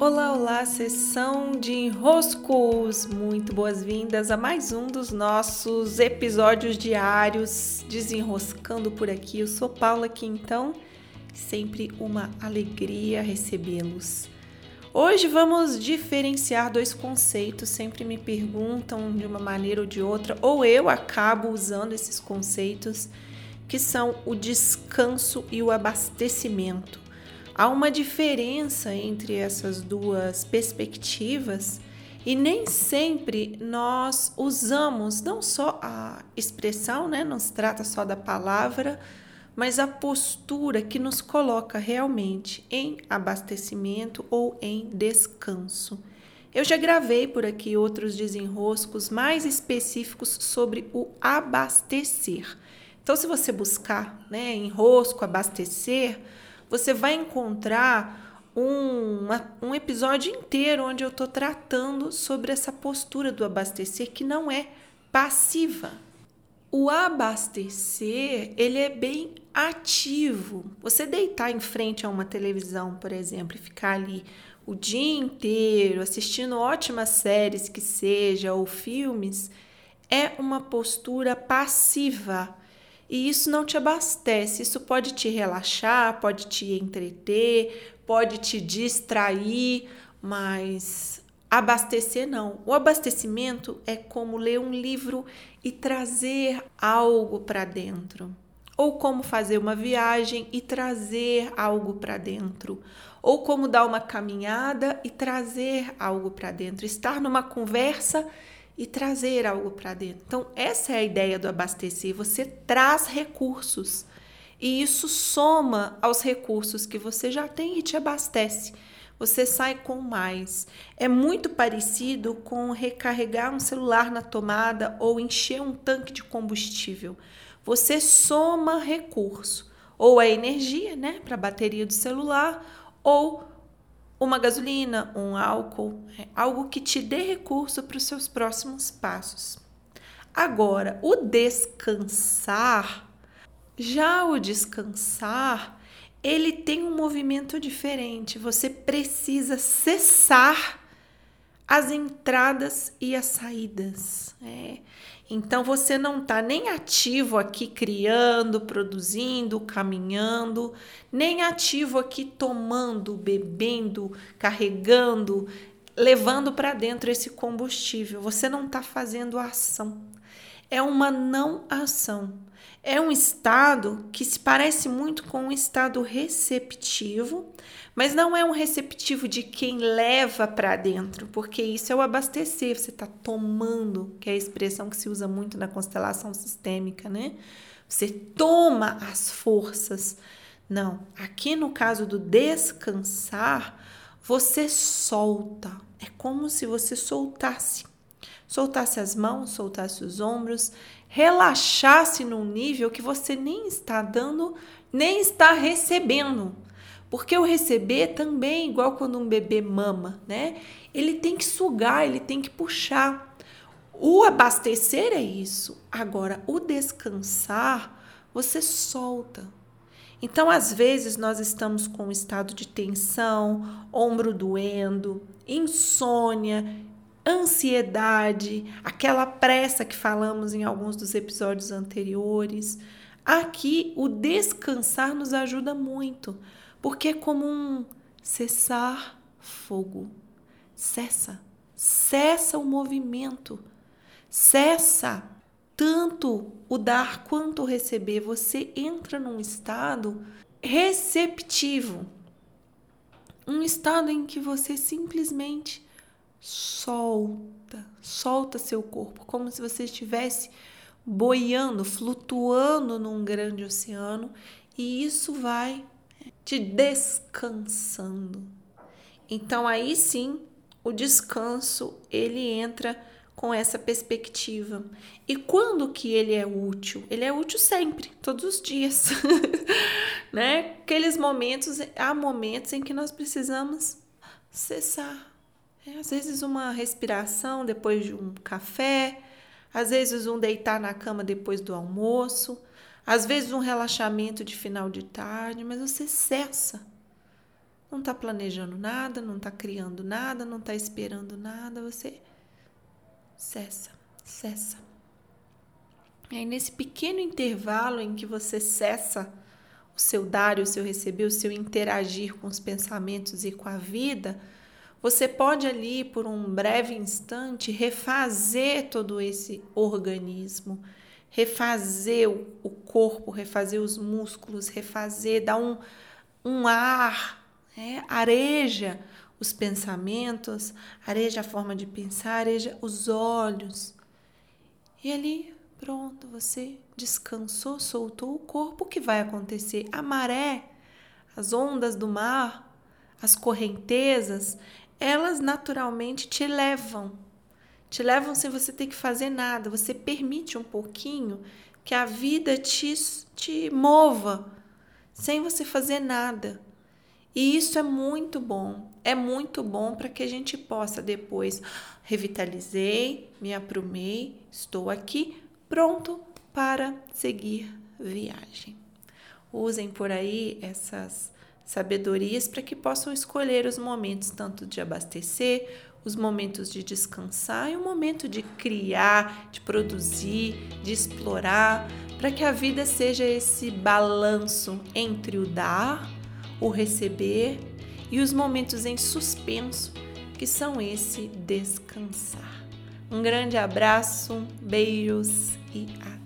Olá, olá, sessão de enroscos! Muito boas-vindas a mais um dos nossos episódios diários desenroscando por aqui. Eu sou Paula aqui então, sempre uma alegria recebê-los. Hoje vamos diferenciar dois conceitos, sempre me perguntam de uma maneira ou de outra, ou eu acabo usando esses conceitos, que são o descanso e o abastecimento. Há uma diferença entre essas duas perspectivas e nem sempre nós usamos não só a expressão, né, não se trata só da palavra, mas a postura que nos coloca realmente em abastecimento ou em descanso. Eu já gravei por aqui outros desenroscos mais específicos sobre o abastecer. Então, se você buscar né, enrosco, abastecer, você vai encontrar um, uma, um episódio inteiro onde eu estou tratando sobre essa postura do abastecer que não é passiva. O abastecer, ele é bem ativo. Você deitar em frente a uma televisão, por exemplo, e ficar ali o dia inteiro assistindo ótimas séries que seja ou filmes, é uma postura passiva. E isso não te abastece, isso pode te relaxar, pode te entreter, pode te distrair, mas abastecer não. O abastecimento é como ler um livro e trazer algo para dentro. Ou como fazer uma viagem e trazer algo para dentro. Ou como dar uma caminhada e trazer algo para dentro. Estar numa conversa e trazer algo para dentro. Então, essa é a ideia do abastecer. Você traz recursos e isso soma aos recursos que você já tem e te abastece. Você sai com mais. É muito parecido com recarregar um celular na tomada ou encher um tanque de combustível. Você soma recurso, ou a energia, né, para a bateria do celular, ou uma gasolina, um álcool, é algo que te dê recurso para os seus próximos passos. Agora, o descansar, já o descansar, ele tem um movimento diferente. Você precisa cessar as entradas e as saídas. É. Então você não está nem ativo aqui criando, produzindo, caminhando, nem ativo aqui tomando, bebendo, carregando, levando para dentro esse combustível. Você não está fazendo ação. É uma não ação. É um estado que se parece muito com um estado receptivo, mas não é um receptivo de quem leva para dentro, porque isso é o abastecer, você está tomando, que é a expressão que se usa muito na constelação sistêmica, né? Você toma as forças. Não, aqui no caso do descansar, você solta. É como se você soltasse. Soltasse as mãos, soltasse os ombros, relaxasse num nível que você nem está dando, nem está recebendo. Porque o receber também, igual quando um bebê mama, né? Ele tem que sugar, ele tem que puxar. O abastecer é isso. Agora, o descansar, você solta. Então, às vezes, nós estamos com um estado de tensão, ombro doendo, insônia, ansiedade, aquela pressa que falamos em alguns dos episódios anteriores. Aqui, o descansar nos ajuda muito, porque é como um cessar fogo. Cessa, cessa o movimento, cessa tanto o dar quanto o receber. Você entra num estado receptivo, um estado em que você simplesmente solta, solta seu corpo, como se você estivesse boiando, flutuando num grande oceano, e isso vai te descansando. Então aí sim, o descanso, ele entra com essa perspectiva. E quando que ele é útil? Ele é útil sempre, todos os dias. né? Aqueles momentos, há momentos em que nós precisamos cessar, é, às vezes uma respiração depois de um café, às vezes um deitar na cama depois do almoço, às vezes um relaxamento de final de tarde, mas você cessa. não está planejando nada, não está criando nada, não está esperando nada, você cessa, cessa. E aí, nesse pequeno intervalo em que você cessa o seu dar o seu receber, o seu interagir com os pensamentos e com a vida, você pode ali, por um breve instante, refazer todo esse organismo, refazer o corpo, refazer os músculos, refazer, dar um, um ar é, areja os pensamentos, areja a forma de pensar, areja os olhos. E ali, pronto, você descansou, soltou o corpo. O que vai acontecer? A maré, as ondas do mar, as correntezas, elas naturalmente te levam. Te levam sem você ter que fazer nada. Você permite um pouquinho que a vida te, te mova, sem você fazer nada. E isso é muito bom, é muito bom para que a gente possa depois revitalizei, me aprumei, estou aqui pronto para seguir viagem. Usem por aí essas sabedorias para que possam escolher os momentos tanto de abastecer, os momentos de descansar e o momento de criar, de produzir, de explorar, para que a vida seja esse balanço entre o dar o receber e os momentos em suspenso, que são esse descansar. Um grande abraço, beijos e até!